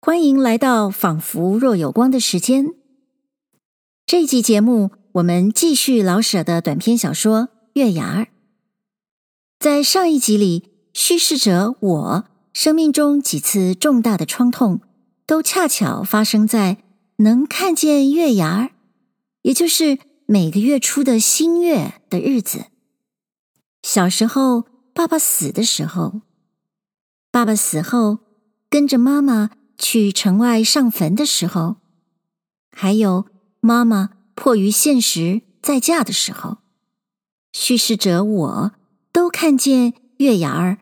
欢迎来到仿佛若有光的时间。这一集节目，我们继续老舍的短篇小说《月牙儿》。在上一集里，叙事者我生命中几次重大的创痛，都恰巧发生在能看见月牙儿，也就是每个月初的新月的日子。小时候，爸爸死的时候，爸爸死后，跟着妈妈。去城外上坟的时候，还有妈妈迫于现实再嫁的时候，叙事者我都看见月牙儿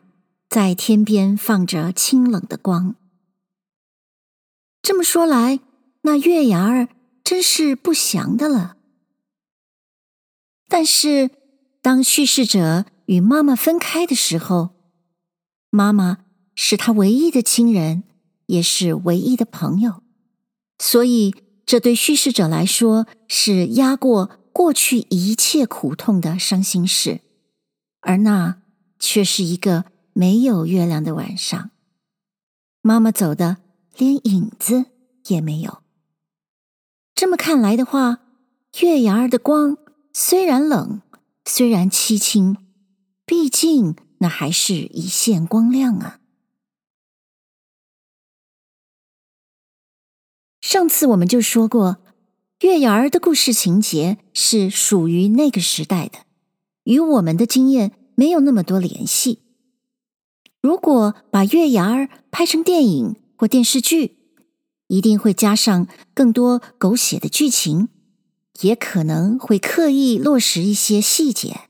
在天边放着清冷的光。这么说来，那月牙儿真是不祥的了。但是，当叙事者与妈妈分开的时候，妈妈是他唯一的亲人。也是唯一的朋友，所以这对叙事者来说是压过过去一切苦痛的伤心事，而那却是一个没有月亮的晚上。妈妈走的连影子也没有。这么看来的话，月牙儿的光虽然冷，虽然凄清，毕竟那还是一线光亮啊。上次我们就说过，月牙儿的故事情节是属于那个时代的，与我们的经验没有那么多联系。如果把月牙儿拍成电影或电视剧，一定会加上更多狗血的剧情，也可能会刻意落实一些细节，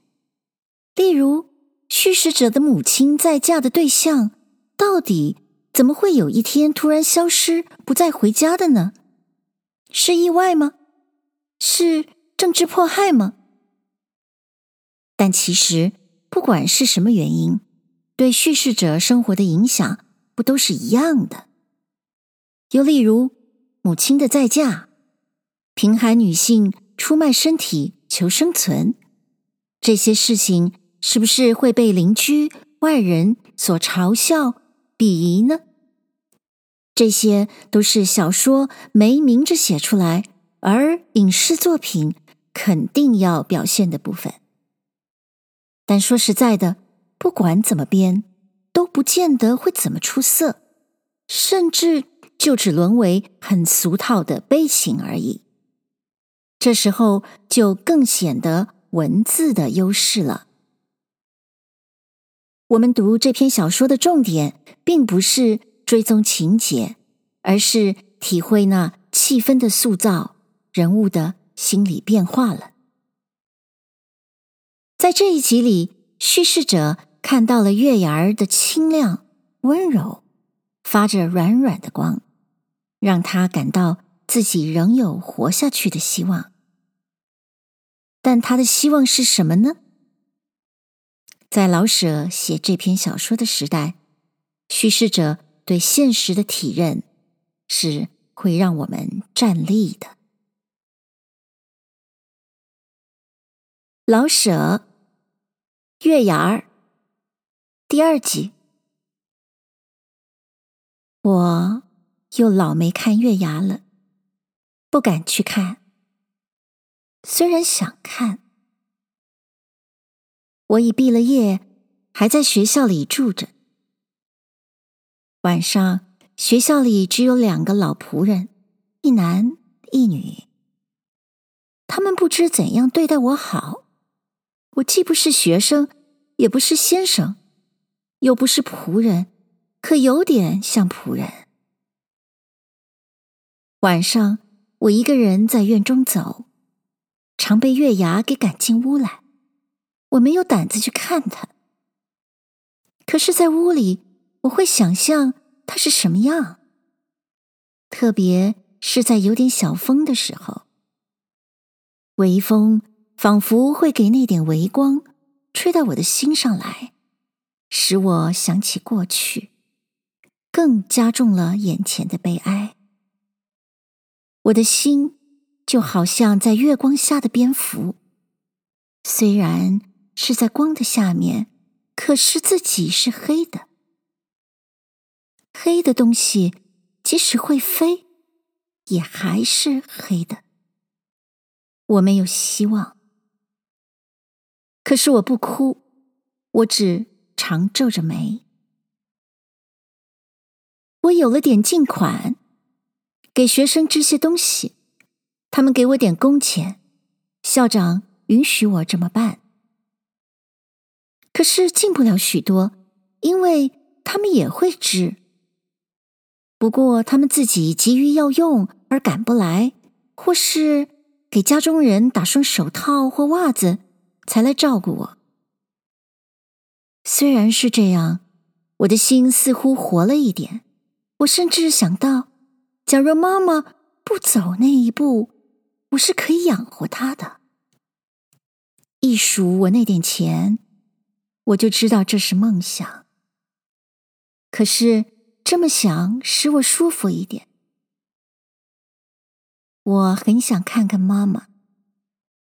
例如叙事者的母亲再嫁的对象到底。怎么会有一天突然消失，不再回家的呢？是意外吗？是政治迫害吗？但其实，不管是什么原因，对叙事者生活的影响不都是一样的？又例如，母亲的再嫁，贫寒女性出卖身体求生存，这些事情是不是会被邻居、外人所嘲笑、鄙夷呢？这些都是小说没明着写出来，而影视作品肯定要表现的部分。但说实在的，不管怎么编，都不见得会怎么出色，甚至就只沦为很俗套的悲情而已。这时候就更显得文字的优势了。我们读这篇小说的重点，并不是。追踪情节，而是体会那气氛的塑造、人物的心理变化了。在这一集里，叙事者看到了月牙儿的清亮、温柔，发着软软的光，让他感到自己仍有活下去的希望。但他的希望是什么呢？在老舍写这篇小说的时代，叙事者。对现实的体认是会让我们站立的。老舍《月牙儿》第二集，我又老没看月牙了，不敢去看。虽然想看，我已毕了业，还在学校里住着。晚上，学校里只有两个老仆人，一男一女。他们不知怎样对待我好。我既不是学生，也不是先生，又不是仆人，可有点像仆人。晚上，我一个人在院中走，常被月牙给赶进屋来。我没有胆子去看他。可是，在屋里。我会想象它是什么样，特别是在有点小风的时候，微风仿佛会给那点微光吹到我的心上来，使我想起过去，更加重了眼前的悲哀。我的心就好像在月光下的蝙蝠，虽然是在光的下面，可是自己是黑的。黑的东西即使会飞，也还是黑的。我没有希望。可是我不哭，我只常皱着眉。我有了点进款，给学生织些东西，他们给我点工钱，校长允许我这么办。可是进不了许多，因为他们也会织。不过他们自己急于要用而赶不来，或是给家中人打双手套或袜子，才来照顾我。虽然是这样，我的心似乎活了一点。我甚至想到，假如妈妈不走那一步，我是可以养活她的。一数我那点钱，我就知道这是梦想。可是这么想使我舒服一点。我很想看看妈妈。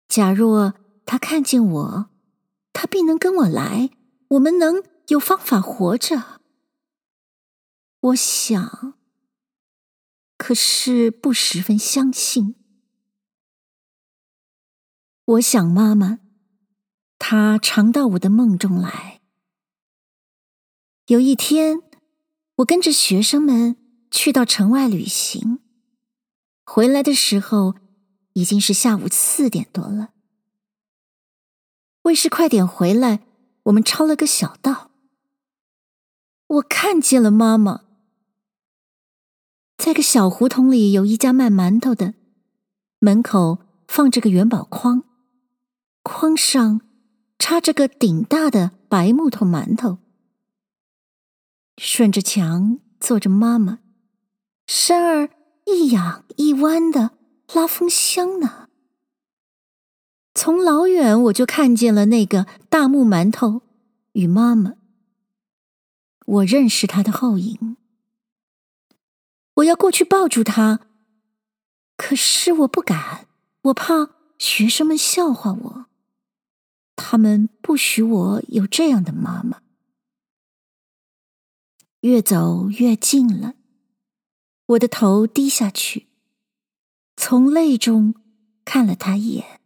假若她看见我，她必能跟我来，我们能有方法活着。我想，可是不十分相信。我想妈妈，她常到我的梦中来。有一天，我跟着学生们去到城外旅行，回来的时候已经是下午四点多了。为是快点回来，我们抄了个小道。我看见了妈妈。在个小胡同里，有一家卖馒头的，门口放着个元宝筐，筐上插着个顶大的白木头馒头。顺着墙坐着妈妈，身儿一仰一弯的拉风箱呢。从老远我就看见了那个大木馒头与妈妈，我认识他的后影。我要过去抱住他，可是我不敢，我怕学生们笑话我。他们不许我有这样的妈妈。越走越近了，我的头低下去，从泪中看了他一眼。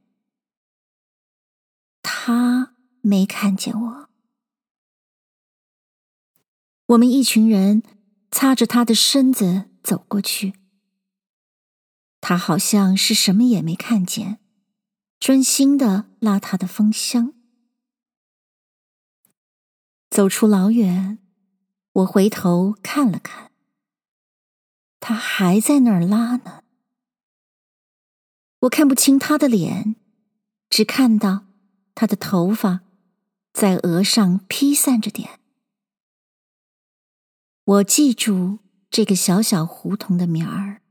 他没看见我。我们一群人擦着他的身子。走过去，他好像是什么也没看见，专心的拉他的风箱。走出老远，我回头看了看，他还在那儿拉呢。我看不清他的脸，只看到他的头发在额上披散着点。我记住。这个小小胡同的名儿，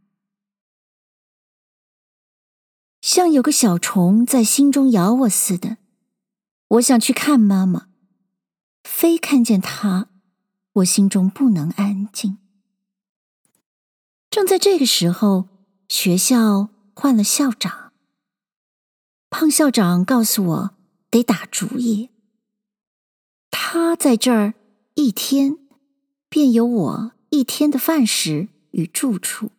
像有个小虫在心中咬我似的。我想去看妈妈，非看见她，我心中不能安静。正在这个时候，学校换了校长。胖校长告诉我得打主意。他在这儿一天，便有我。一天的饭食与住处，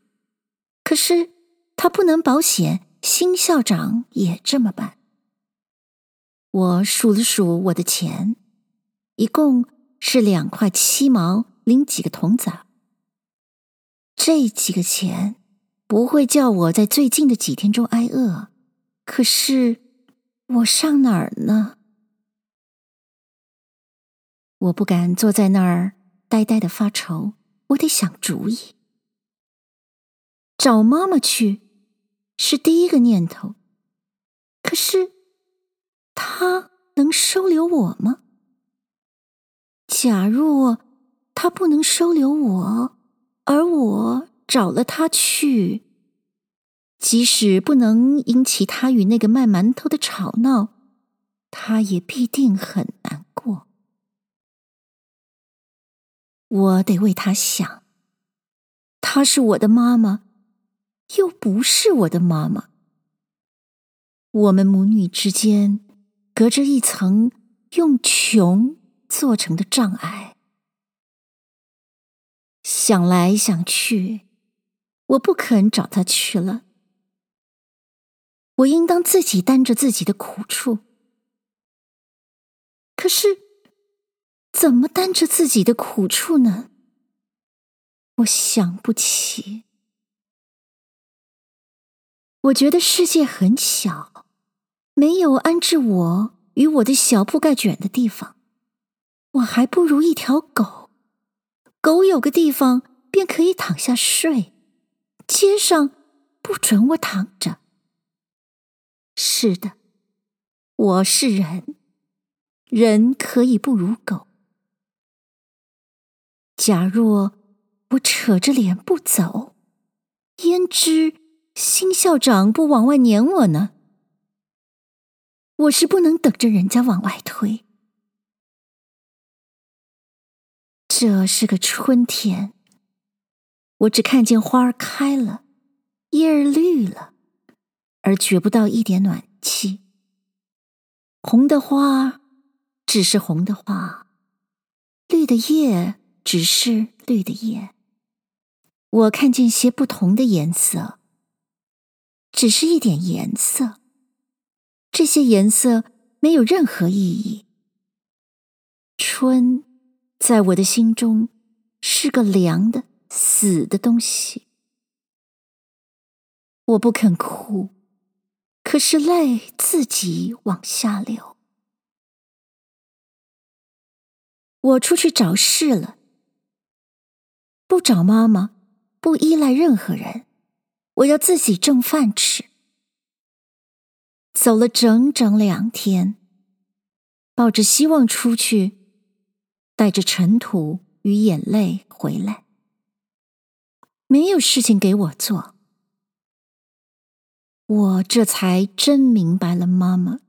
可是他不能保险新校长也这么办。我数了数我的钱，一共是两块七毛零几个铜子。这几个钱不会叫我在最近的几天中挨饿，可是我上哪儿呢？我不敢坐在那儿呆呆的发愁。我得想主意，找妈妈去是第一个念头。可是，她能收留我吗？假若他不能收留我，而我找了他去，即使不能引起他与那个卖馒头的吵闹，他也必定很难过。我得为他想，她是我的妈妈，又不是我的妈妈。我们母女之间隔着一层用穷做成的障碍。想来想去，我不肯找他去了。我应当自己担着自己的苦处。可是，怎么担着自己的苦处呢？我想不起。我觉得世界很小，没有安置我与我的小铺盖卷的地方。我还不如一条狗，狗有个地方便可以躺下睡，街上不准我躺着。是的，我是人，人可以不如狗。假若我扯着脸不走，焉知新校长不往外撵我呢？我是不能等着人家往外推。这是个春天，我只看见花儿开了，叶儿绿了，而觉不到一点暖气。红的花只是红的花，绿的叶只是绿的叶。我看见些不同的颜色，只是一点颜色。这些颜色没有任何意义。春在我的心中是个凉的、死的东西。我不肯哭，可是泪自己往下流。我出去找事了，不找妈妈，不依赖任何人，我要自己挣饭吃。走了整整两天，抱着希望出去，带着尘土与眼泪回来，没有事情给我做。我这才真明白了妈妈，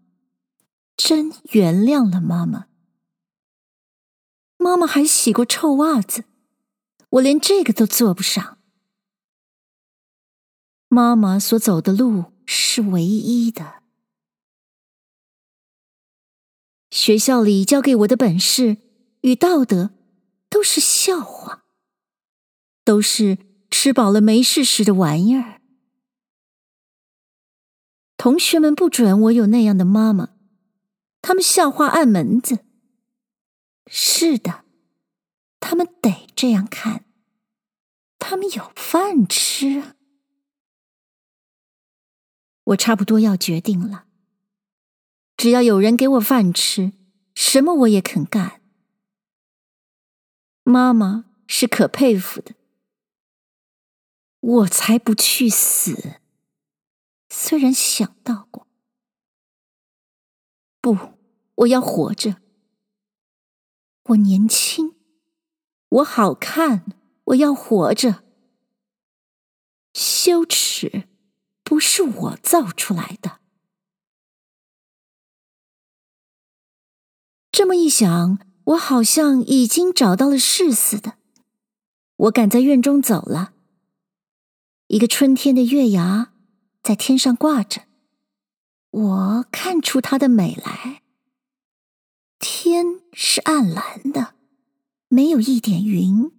真原谅了妈妈。妈妈还洗过臭袜子，我连这个都做不上。妈妈所走的路是唯一的。学校里教给我的本事与道德都是笑话，都是吃饱了没事时的玩意儿。同学们不准我有那样的妈妈，他们笑话暗门子。是的，他们得这样看，他们有饭吃啊。我差不多要决定了。只要有人给我饭吃，什么我也肯干。妈妈是可佩服的，我才不去死。虽然想到过，不，我要活着。我年轻，我好看，我要活着。羞耻不是我造出来的。这么一想，我好像已经找到了事似的。我赶在院中走了。一个春天的月牙在天上挂着，我看出它的美来。天是暗蓝的，没有一点云。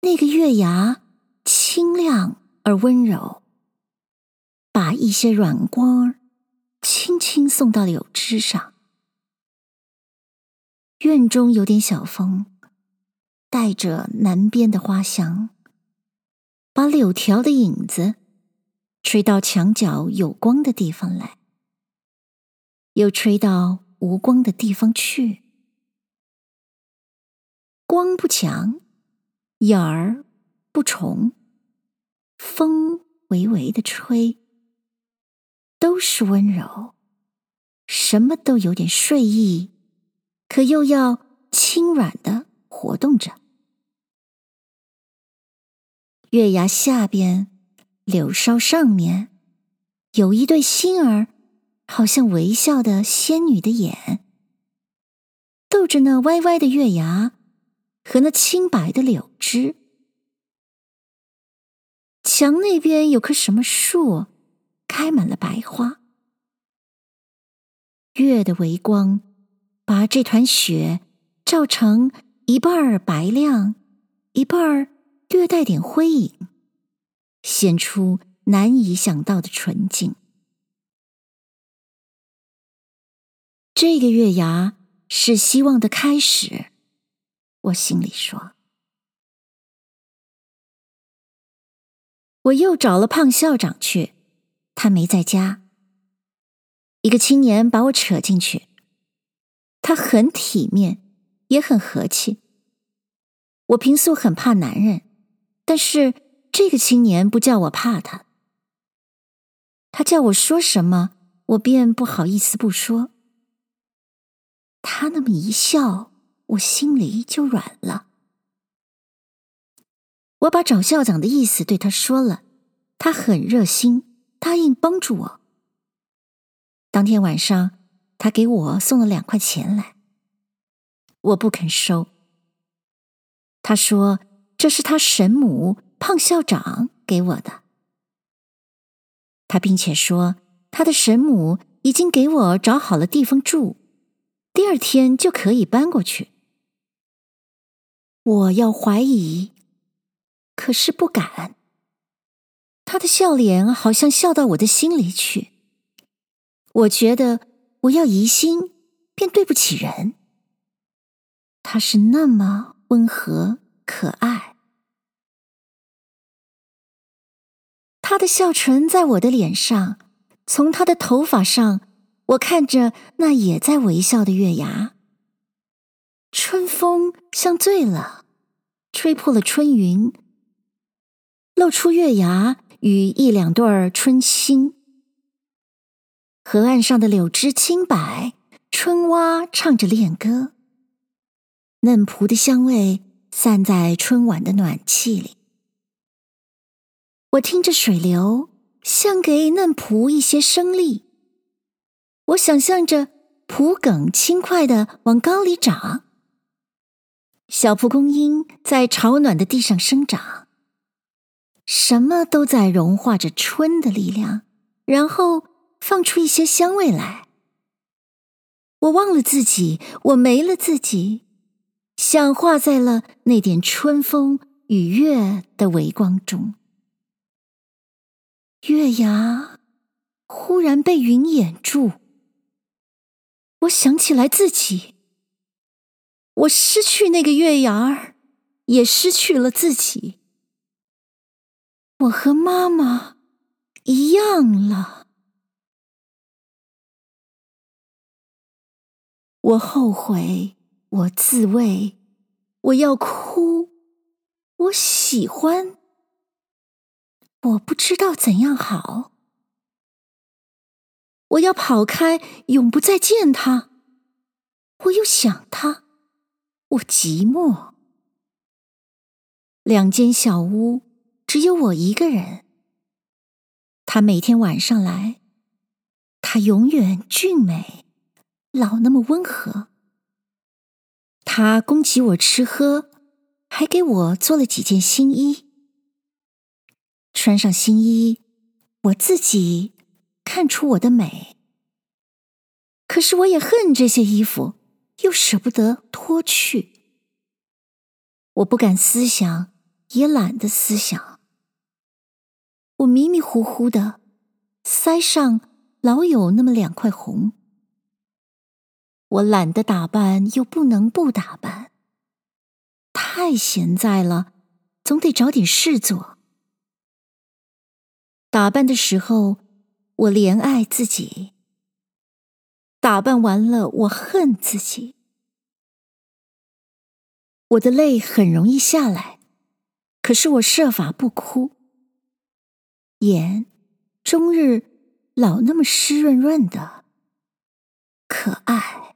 那个月牙清亮而温柔，把一些软光轻轻送到柳枝上。院中有点小风，带着南边的花香，把柳条的影子吹到墙角有光的地方来，又吹到无光的地方去。光不强，影儿不重，风微微的吹，都是温柔，什么都有点睡意。可又要轻软的活动着，月牙下边，柳梢上面，有一对星儿，好像微笑的仙女的眼，逗着那歪歪的月牙和那清白的柳枝。墙那边有棵什么树，开满了白花，月的微光。把这团雪照成一半儿白亮，一半儿略带点灰影，显出难以想到的纯净。这个月牙是希望的开始，我心里说。我又找了胖校长去，他没在家。一个青年把我扯进去，他很体面，也很和气。我平素很怕男人，但是这个青年不叫我怕他。他叫我说什么，我便不好意思不说。他那么一笑，我心里就软了。我把找校长的意思对他说了，他很热心，答应帮助我。当天晚上，他给我送了两块钱来，我不肯收。他说这是他神母胖校长给我的。他并且说他的神母已经给我找好了地方住，第二天就可以搬过去。我要怀疑。可是不敢。他的笑脸好像笑到我的心里去。我觉得我要疑心，便对不起人。他是那么温和可爱。他的笑唇在我的脸上，从他的头发上，我看着那也在微笑的月牙。春风像醉了，吹破了春云。露出月牙与一两对儿春心，河岸上的柳枝轻摆，春蛙唱着恋歌，嫩蒲的香味散在春晚的暖气里。我听着水流，像给嫩蒲一些生力。我想象着蒲梗轻快地往高里长，小蒲公英在潮暖的地上生长。什么都在融化着春的力量，然后放出一些香味来。我忘了自己，我没了自己，像化在了那点春风与月的微光中。月牙忽然被云掩住，我想起来自己，我失去那个月牙儿，也失去了自己。我和妈妈一样了。我后悔，我自慰，我要哭，我喜欢，我不知道怎样好。我要跑开，永不再见他。我又想他，我寂寞。两间小屋。只有我一个人。他每天晚上来，他永远俊美，老那么温和。他供给我吃喝，还给我做了几件新衣。穿上新衣，我自己看出我的美。可是我也恨这些衣服，又舍不得脱去。我不敢思想，也懒得思想。我迷迷糊糊的，腮上老有那么两块红。我懒得打扮，又不能不打扮。太闲在了，总得找点事做。打扮的时候，我怜爱自己；打扮完了，我恨自己。我的泪很容易下来，可是我设法不哭。眼终日老那么湿润润的，可爱。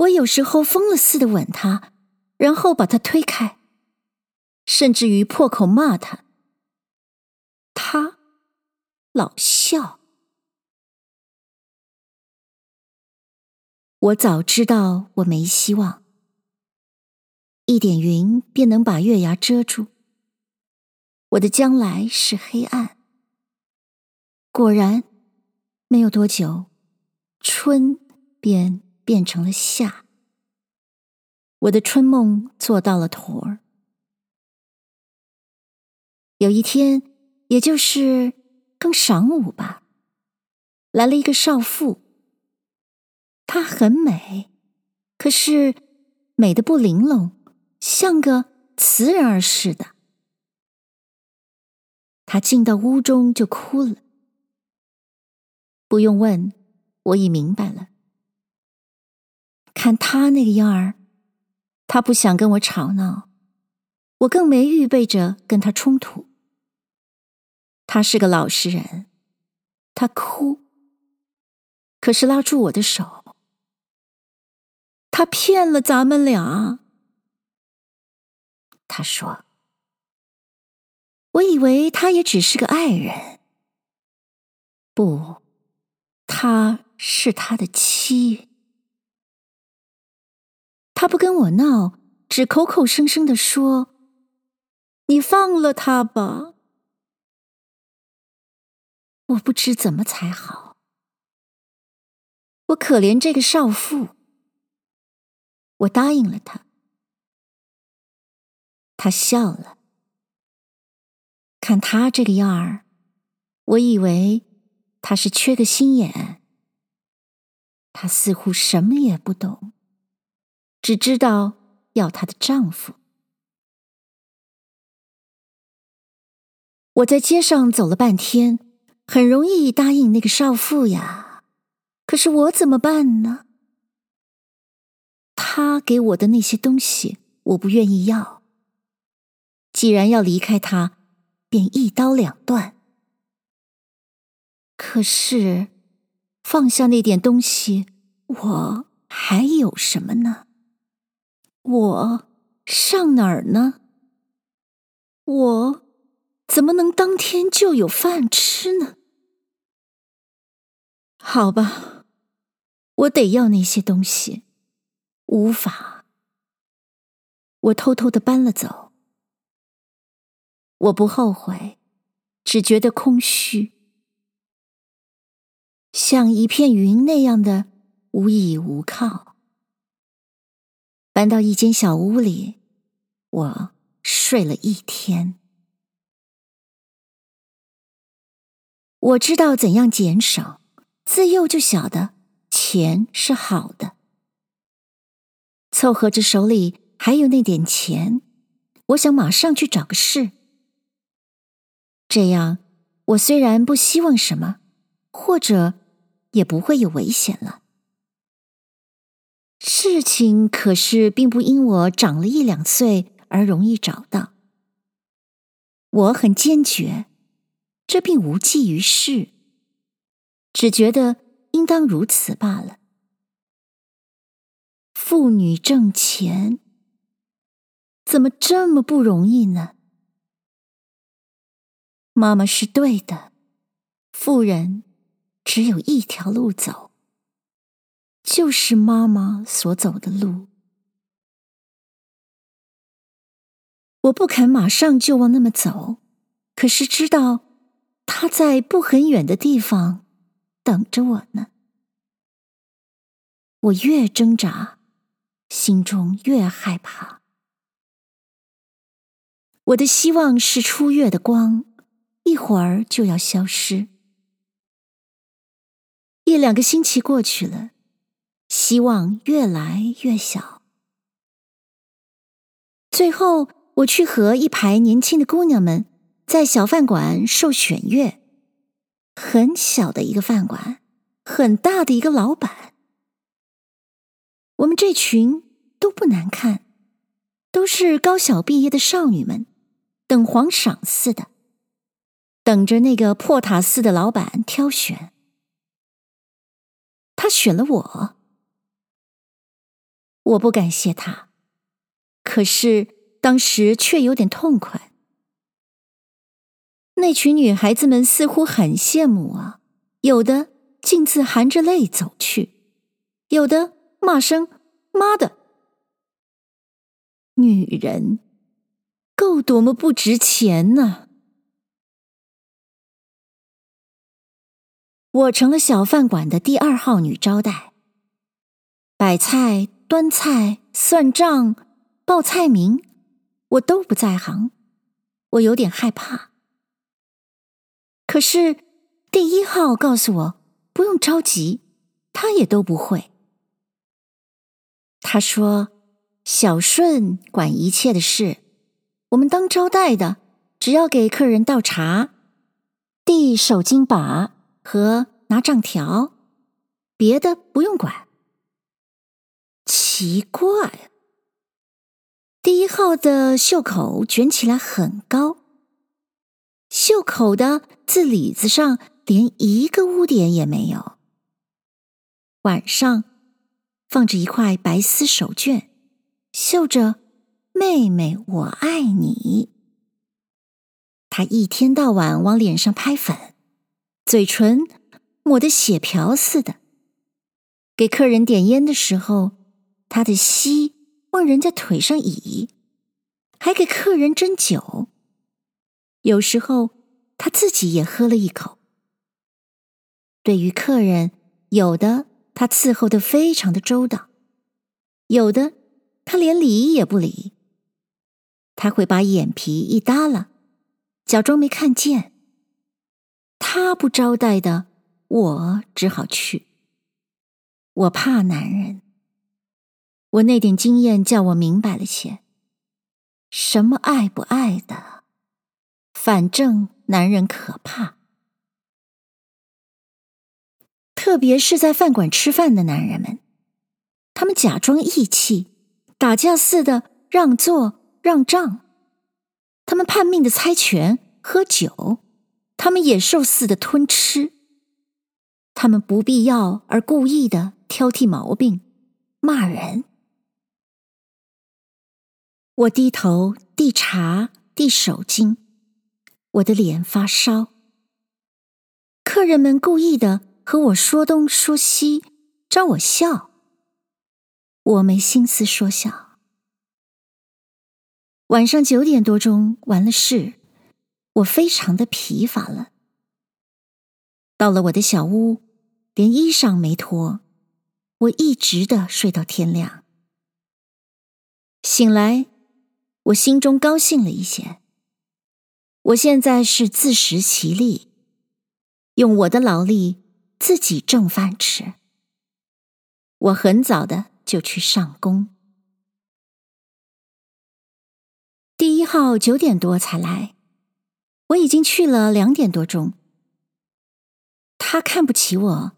我有时候疯了似的吻他，然后把他推开，甚至于破口骂他。他老笑。我早知道我没希望，一点云便能把月牙遮住。我的将来是黑暗。果然，没有多久，春便变成了夏。我的春梦做到了头儿。有一天，也就是刚晌午吧，来了一个少妇。她很美，可是美的不玲珑，像个瓷人儿似的。她进到屋中就哭了。不用问，我已明白了。看他那个样儿，他不想跟我吵闹，我更没预备着跟他冲突。他是个老实人，他哭，可是拉住我的手。他骗了咱们俩。他说：“我以为他也只是个爱人，不，他是他的妻。他不跟我闹，只口口声声地说：‘你放了他吧。’”我不知怎么才好，我可怜这个少妇，我答应了他，他笑了。看他这个样儿，我以为他是缺个心眼。他似乎什么也不懂，只知道要她的丈夫。我在街上走了半天。很容易答应那个少妇呀，可是我怎么办呢？他给我的那些东西，我不愿意要。既然要离开他，便一刀两断。可是放下那点东西，我还有什么呢？我上哪儿呢？我怎么能当天就有饭吃呢？好吧，我得要那些东西，无法。我偷偷的搬了走。我不后悔，只觉得空虚，像一片云那样的无依无靠。搬到一间小屋里，我睡了一天。我知道怎样减少。自幼就晓得钱是好的，凑合着手里还有那点钱，我想马上去找个事。这样，我虽然不希望什么，或者也不会有危险了。事情可是并不因我长了一两岁而容易找到。我很坚决，这并无济于事。只觉得应当如此罢了。妇女挣钱，怎么这么不容易呢？妈妈是对的，妇人只有一条路走，就是妈妈所走的路。我不肯马上就往那么走，可是知道她在不很远的地方。等着我呢。我越挣扎，心中越害怕。我的希望是初月的光，一会儿就要消失。一两个星期过去了，希望越来越小。最后，我去和一排年轻的姑娘们在小饭馆受选乐。很小的一个饭馆，很大的一个老板。我们这群都不难看，都是高小毕业的少女们，等皇赏似的，等着那个破塔寺的老板挑选。他选了我，我不感谢他，可是当时却有点痛快。那群女孩子们似乎很羡慕啊，有的径自含着泪走去，有的骂声“妈的”。女人够多么不值钱呢？我成了小饭馆的第二号女招待，摆菜、端菜、算账、报菜名，我都不在行，我有点害怕。可是第一号告诉我不用着急，他也都不会。他说：“小顺管一切的事，我们当招待的，只要给客人倒茶、递手巾把和拿账条，别的不用管。”奇怪，第一号的袖口卷起来很高，袖口的字里子上连一个污点也没有。晚上放着一块白丝手绢，绣着“妹妹我爱你”。他一天到晚往脸上拍粉，嘴唇抹得血瓢似的。给客人点烟的时候，他的膝往人家腿上倚，还给客人斟酒。有时候他自己也喝了一口。对于客人，有的他伺候的非常的周到，有的他连理也不理。他会把眼皮一耷拉，假装没看见。他不招待的，我只好去。我怕男人。我那点经验叫我明白了些，什么爱不爱的，反正男人可怕，特别是在饭馆吃饭的男人们，他们假装义气，打架似的让座让账，他们叛命的猜拳喝酒，他们野兽似的吞吃，他们不必要而故意的挑剔毛病，骂人。我低头递茶，递手巾，我的脸发烧。客人们故意的和我说东说西，招我笑。我没心思说笑。晚上九点多钟完了事，我非常的疲乏了。到了我的小屋，连衣裳没脱，我一直的睡到天亮。醒来。我心中高兴了一些。我现在是自食其力，用我的劳力自己挣饭吃。我很早的就去上工。第一号九点多才来，我已经去了两点多钟。他看不起我，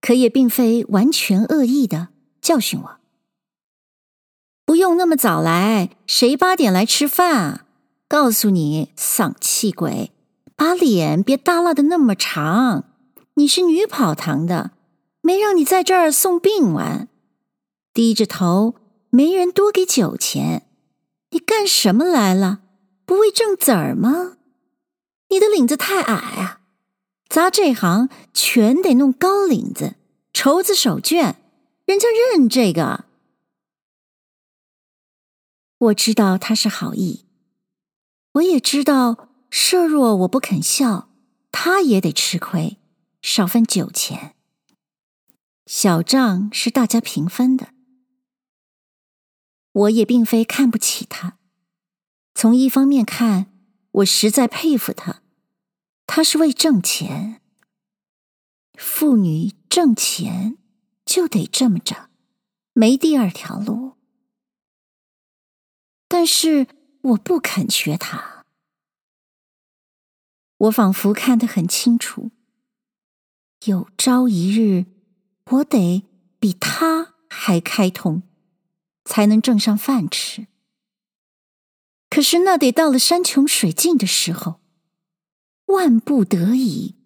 可也并非完全恶意的教训我。不用那么早来，谁八点来吃饭啊？告诉你，丧气鬼，把脸别耷拉的那么长。你是女跑堂的，没让你在这儿送病丸。低着头，没人多给酒钱。你干什么来了？不为挣子儿吗？你的领子太矮啊！咱这行全得弄高领子，绸子手绢，人家认这个。我知道他是好意，我也知道设若我不肯笑，他也得吃亏，少分酒钱。小账是大家平分的，我也并非看不起他。从一方面看，我实在佩服他，他是为挣钱。妇女挣钱就得这么着，没第二条路。但是我不肯学他，我仿佛看得很清楚，有朝一日我得比他还开通，才能挣上饭吃。可是那得到了山穷水尽的时候，万不得已，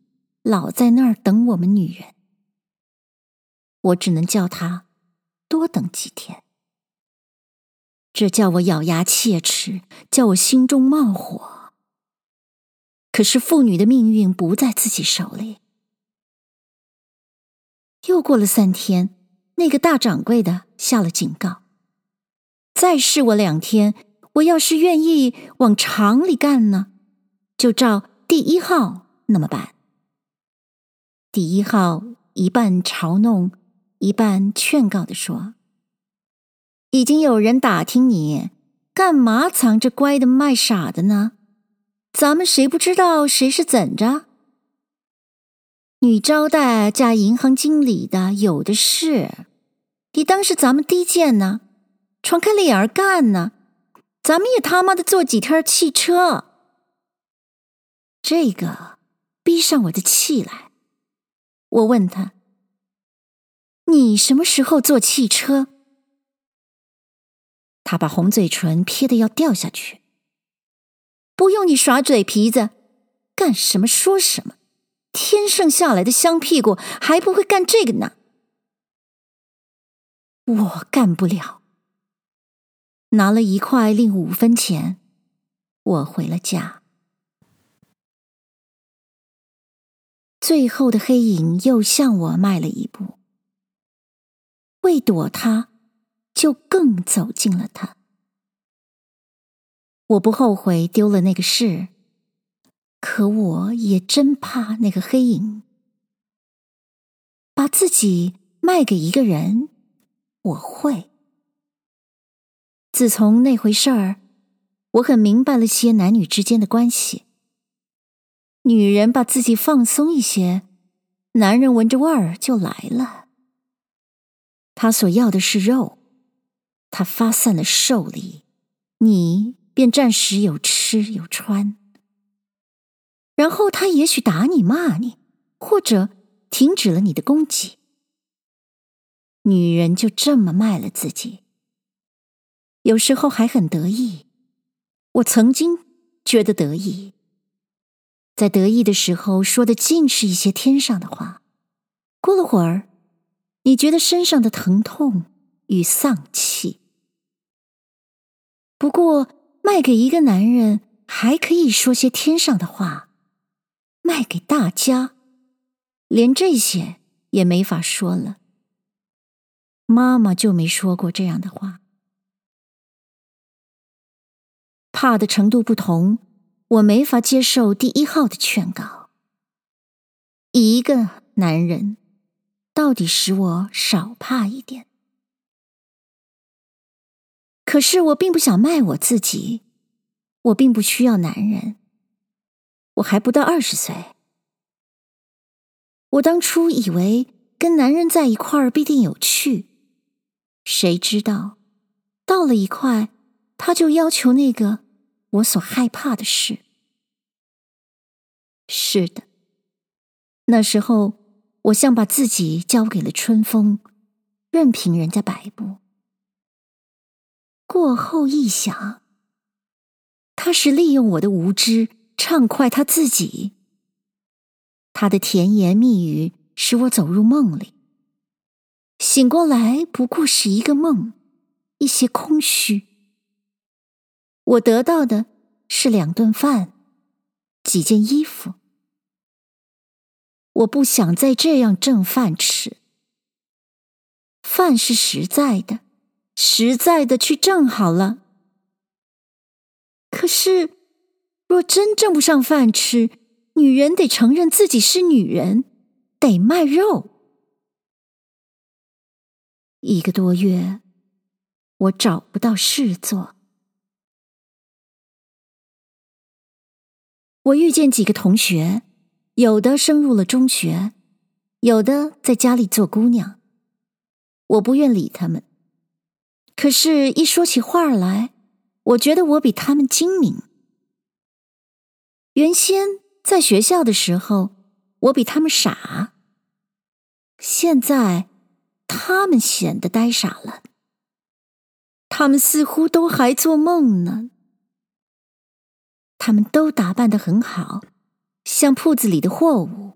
老在那儿等我们女人，我只能叫他多等几天。这叫我咬牙切齿，叫我心中冒火。可是妇女的命运不在自己手里。又过了三天，那个大掌柜的下了警告：再试我两天，我要是愿意往厂里干呢，就照第一号那么办。第一号一半嘲弄，一半劝告的说。已经有人打听你，干嘛藏着乖的卖傻的呢？咱们谁不知道谁是怎着？女招待加银行经理的有的是，你当是咱们低贱呢？闯开脸儿干呢？咱们也他妈的坐几天汽车。这个逼上我的气来，我问他：“你什么时候坐汽车？”他把红嘴唇撇得要掉下去。不用你耍嘴皮子，干什么说什么。天生下来的香屁股还不会干这个呢。我干不了。拿了一块另五分钱，我回了家。最后的黑影又向我迈了一步，为躲他，就更走近了他。我不后悔丢了那个事，可我也真怕那个黑影。把自己卖给一个人，我会。自从那回事儿，我很明白了些男女之间的关系。女人把自己放松一些，男人闻着味儿就来了。他所要的是肉，他发散了兽力，你便暂时有吃有穿。然后他也许打你骂你，或者停止了你的攻击。女人就这么卖了自己。有时候还很得意，我曾经觉得得意，在得意的时候说的尽是一些天上的话。过了会儿，你觉得身上的疼痛与丧气。不过卖给一个男人还可以说些天上的话，卖给大家，连这些也没法说了。妈妈就没说过这样的话。怕的程度不同，我没法接受第一号的劝告。一个男人，到底使我少怕一点。可是我并不想卖我自己，我并不需要男人，我还不到二十岁。我当初以为跟男人在一块儿必定有趣，谁知道到了一块，他就要求那个。我所害怕的事，是的。那时候，我像把自己交给了春风，任凭人家摆布。过后一想，他是利用我的无知，畅快他自己。他的甜言蜜语使我走入梦里，醒过来不过是一个梦，一些空虚。我得到的是两顿饭，几件衣服。我不想再这样挣饭吃。饭是实在的，实在的去挣好了。可是，若真挣不上饭吃，女人得承认自己是女人，得卖肉。一个多月，我找不到事做。我遇见几个同学，有的升入了中学，有的在家里做姑娘。我不愿理他们，可是，一说起话来，我觉得我比他们精明。原先在学校的时候，我比他们傻，现在他们显得呆傻了。他们似乎都还做梦呢。他们都打扮得很好，像铺子里的货物。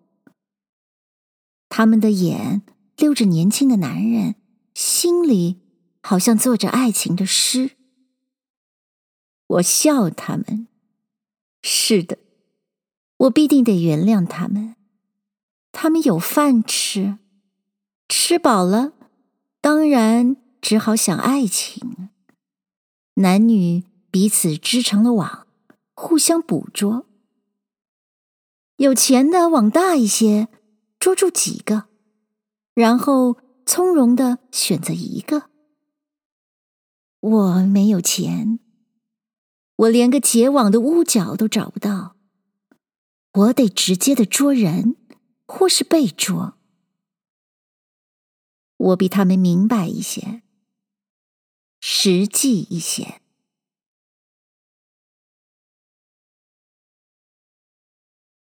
他们的眼溜着年轻的男人，心里好像做着爱情的诗。我笑他们，是的，我必定得原谅他们。他们有饭吃，吃饱了，当然只好想爱情。男女彼此织成了网。互相捕捉，有钱的网大一些，捉住几个，然后从容的选择一个。我没有钱，我连个结网的屋角都找不到，我得直接的捉人，或是被捉。我比他们明白一些，实际一些。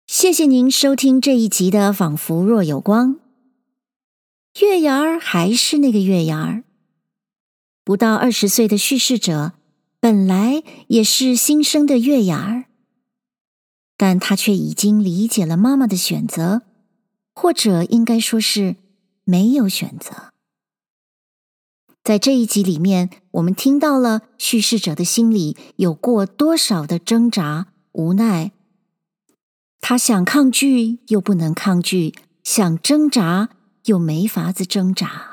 谢谢您收听这一集的《仿佛若有光》。月牙儿还是那个月牙儿，不到二十岁的叙事者，本来也是新生的月牙儿，但他却已经理解了妈妈的选择，或者应该说是没有选择。在这一集里面，我们听到了叙事者的心里有过多少的挣扎、无奈。他想抗拒，又不能抗拒；想挣扎，又没法子挣扎。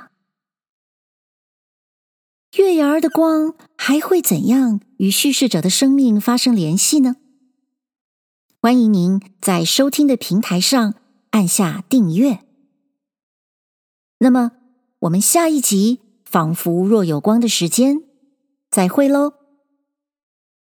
月牙儿的光还会怎样与叙事者的生命发生联系呢？欢迎您在收听的平台上按下订阅。那么，我们下一集《仿佛若有光》的时间，再会喽。